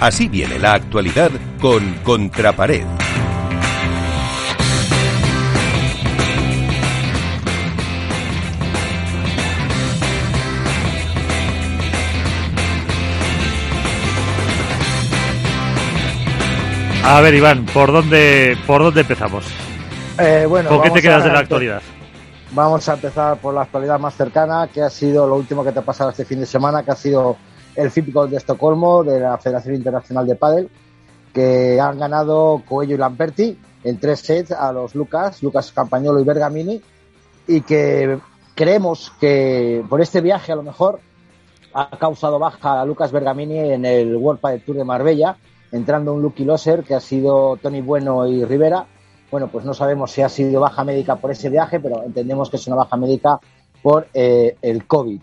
Así viene la actualidad con Contrapared. A ver, Iván, ¿por dónde, por dónde empezamos? Eh, bueno, ¿Con qué te quedas a- de la actualidad? Vamos a empezar por la actualidad más cercana, que ha sido lo último que te ha pasado este fin de semana, que ha sido el FIP Gold de Estocolmo de la Federación Internacional de Padel, que han ganado Coello y Lamperti en tres sets a los Lucas, Lucas Campañolo y Bergamini, y que creemos que por este viaje a lo mejor ha causado baja a Lucas Bergamini en el World Padel Tour de Marbella, entrando un Lucky Loser que ha sido Tony Bueno y Rivera. Bueno, pues no sabemos si ha sido baja médica por ese viaje, pero entendemos que es una baja médica por eh, el COVID.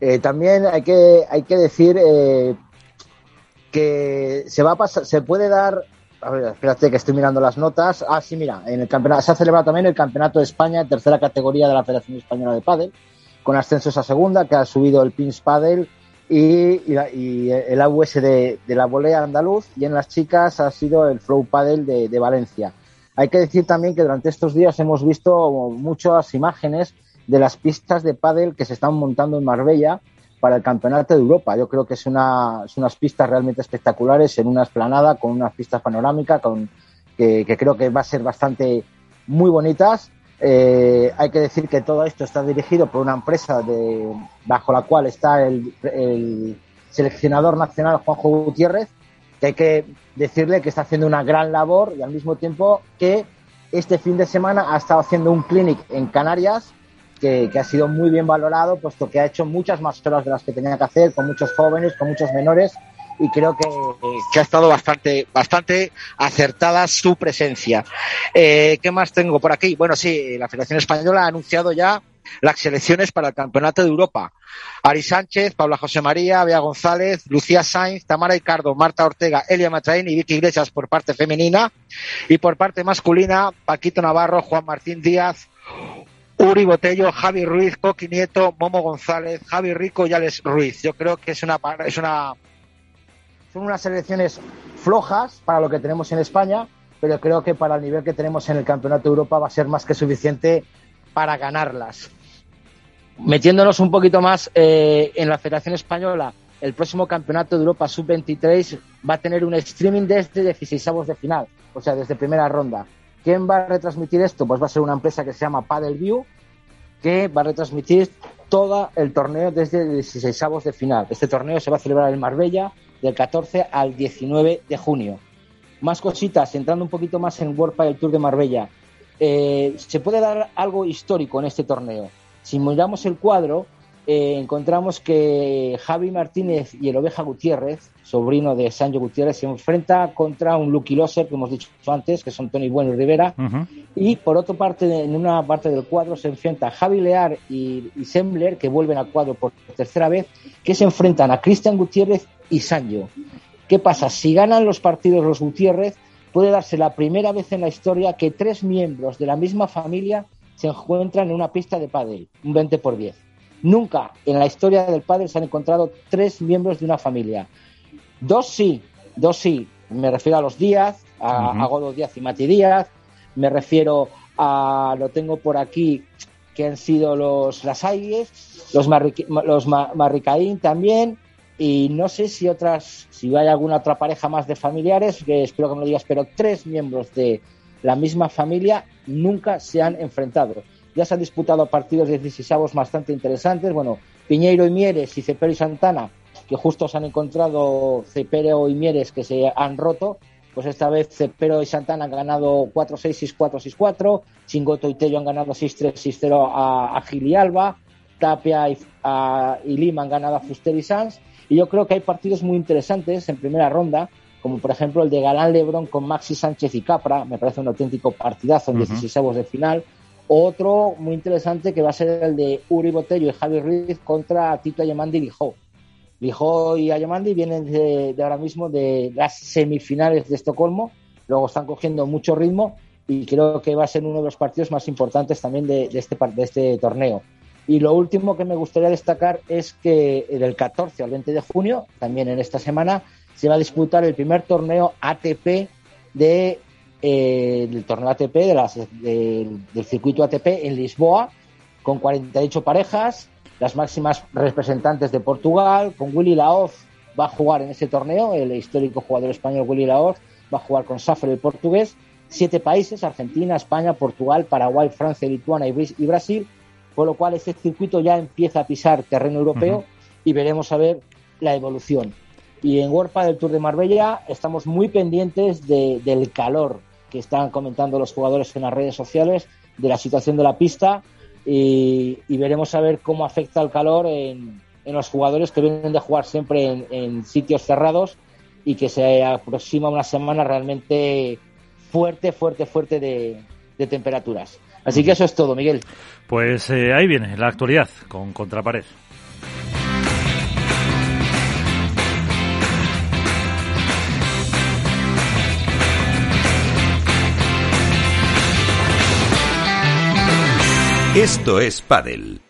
Eh, también hay que, hay que decir eh, que se va a pasar, se puede dar. A ver, espérate que estoy mirando las notas. Ah, sí, mira, en el campeonato, se ha celebrado también el Campeonato de España, tercera categoría de la Federación Española de Padel, con ascensos a segunda, que ha subido el Pins Padel y, y el AUS de, la volea andaluz, y en las chicas ha sido el Flow Padel de, de Valencia. Hay que decir también que durante estos días hemos visto muchas imágenes de las pistas de pádel que se están montando en Marbella para el Campeonato de Europa. Yo creo que es es unas pistas realmente espectaculares en una esplanada con unas pistas panorámicas que, creo que va a ser bastante muy bonitas. Eh, hay que decir que todo esto está dirigido por una empresa bajo la cual está el, el seleccionador nacional Juanjo Gutiérrez, que hay que decirle que está haciendo una gran labor y al mismo tiempo que este fin de semana ha estado haciendo un clinic en Canarias que, ha sido muy bien valorado, puesto que ha hecho muchas más horas de las que tenía que hacer, con muchos jóvenes, con muchos menores, y creo que, que ha estado bastante, bastante acertada su presencia. Eh, ¿Qué más tengo por aquí? Bueno, sí, la Federación Española ha anunciado ya las selecciones para el Campeonato de Europa. Ari Sánchez, Paula José María, Bea González, Lucía Sainz, Tamara Ricardo, Marta Ortega, Elia Matraín y Vicky Iglesias por parte femenina. Y por parte masculina, Paquito Navarro, Juan Martín Díaz, Uri Botello, Javi Ruiz, Coqui Nieto, Momo González, Javi Rico y Alex Ruiz. Yo creo que es una, es una, son unas selecciones flojas para lo que tenemos en España, pero creo que para el nivel que tenemos en el Campeonato de Europa va a ser más que suficiente para ganarlas. Metiéndonos un poquito más eh, en la Federación Española, el próximo Campeonato de Europa Sub-23 va a tener un streaming desde 16 de final, o sea, desde primera ronda. ¿Quién va a retransmitir esto? Pues va a ser una empresa que se llama Paddleview, que va a retransmitir todo el torneo desde 16 de final. Este torneo se va a celebrar en Marbella del 14 al 19 de junio. Más cositas, entrando un poquito más en World Padel Tour de Marbella. Eh, se puede dar algo histórico en este torneo. Si miramos el cuadro, eh, encontramos que Javi Martínez y el Oveja Gutiérrez, sobrino de Sancho Gutiérrez, se enfrenta contra un Lucky Loser, que hemos dicho antes, que son Tony Bueno y Rivera. Y por otra parte, en una parte del cuadro se enfrenta Javi Lear y, y Sembler, que vuelven al cuadro por tercera vez, que se enfrentan a Cristian Gutiérrez y Sancho. ¿Qué pasa? Si ganan los partidos los Gutiérrez, puede darse la primera vez en la historia que tres miembros de la misma familia se encuentran en una pista de pádel, un 20 por 10. Nunca en la historia del pádel se han encontrado tres miembros de una familia. Dos sí, dos sí. Me refiero a los Díaz, a, a Godo Díaz y Mati Díaz. Me refiero a, lo tengo por aquí, que han sido los los, Marriqui- los Ma- Marricaín también. Y no sé si otras, si hay alguna otra pareja más de familiares, que espero que me lo digas, pero tres miembros de la misma familia nunca se han enfrentado. Ya se han disputado partidos de 16 bastante interesantes. Bueno, Piñeiro y Mieres y Cepero y Santana, que justo se han encontrado Cepero y Mieres que se han roto. Pues esta vez Cepero y Santana han ganado 4-6, 6-4, 6-4. Chingoto y Tello han ganado 6-3, 6-0 a, a Gil y Alba. Tapia y, a- y Lima han ganado a Fuster y Sanz. Y yo creo que hay partidos muy interesantes en primera ronda, como por ejemplo el de Galán Lebrón con Maxi Sánchez y Capra, me parece un auténtico partidazo en Ujú. 16 de final. Otro muy interesante que va a ser el de Uri Botello y Javi Ruiz contra Tito Ayamandi y Lijó. Lijó y Ayamandi vienen de, ahora mismo de las semifinales de Estocolmo, luego están cogiendo mucho ritmo y creo que va a ser uno de los partidos más importantes también de, de este, de este torneo. Y lo último que me gustaría destacar es que del 14 al 20 de junio, también en esta semana, se va a disputar el primer torneo ATP de, eh, del torneo ATP de las, del circuito ATP en Lisboa, con 48 parejas, las máximas representantes de Portugal, con Willy Laoz va a jugar en ese torneo, el histórico jugador español Willy Laoz va a jugar con Saffer el portugués, siete países, Argentina, España, Portugal, Paraguay, Francia, Lituania y Brasil, con lo cual este circuito ya empieza a pisar terreno europeo y veremos a ver la evolución. Y en World del Tour de Marbella estamos muy pendientes del calor que están comentando los jugadores en las redes sociales, de la situación de la pista y, veremos a ver cómo afecta el calor en, los jugadores que vienen de jugar siempre en, sitios cerrados y que se aproxima una semana realmente fuerte, fuerte, fuerte de, temperaturas. Así que eso es todo, Miguel. Pues eh, ahí viene la actualidad con Contrapared. Esto es Padel.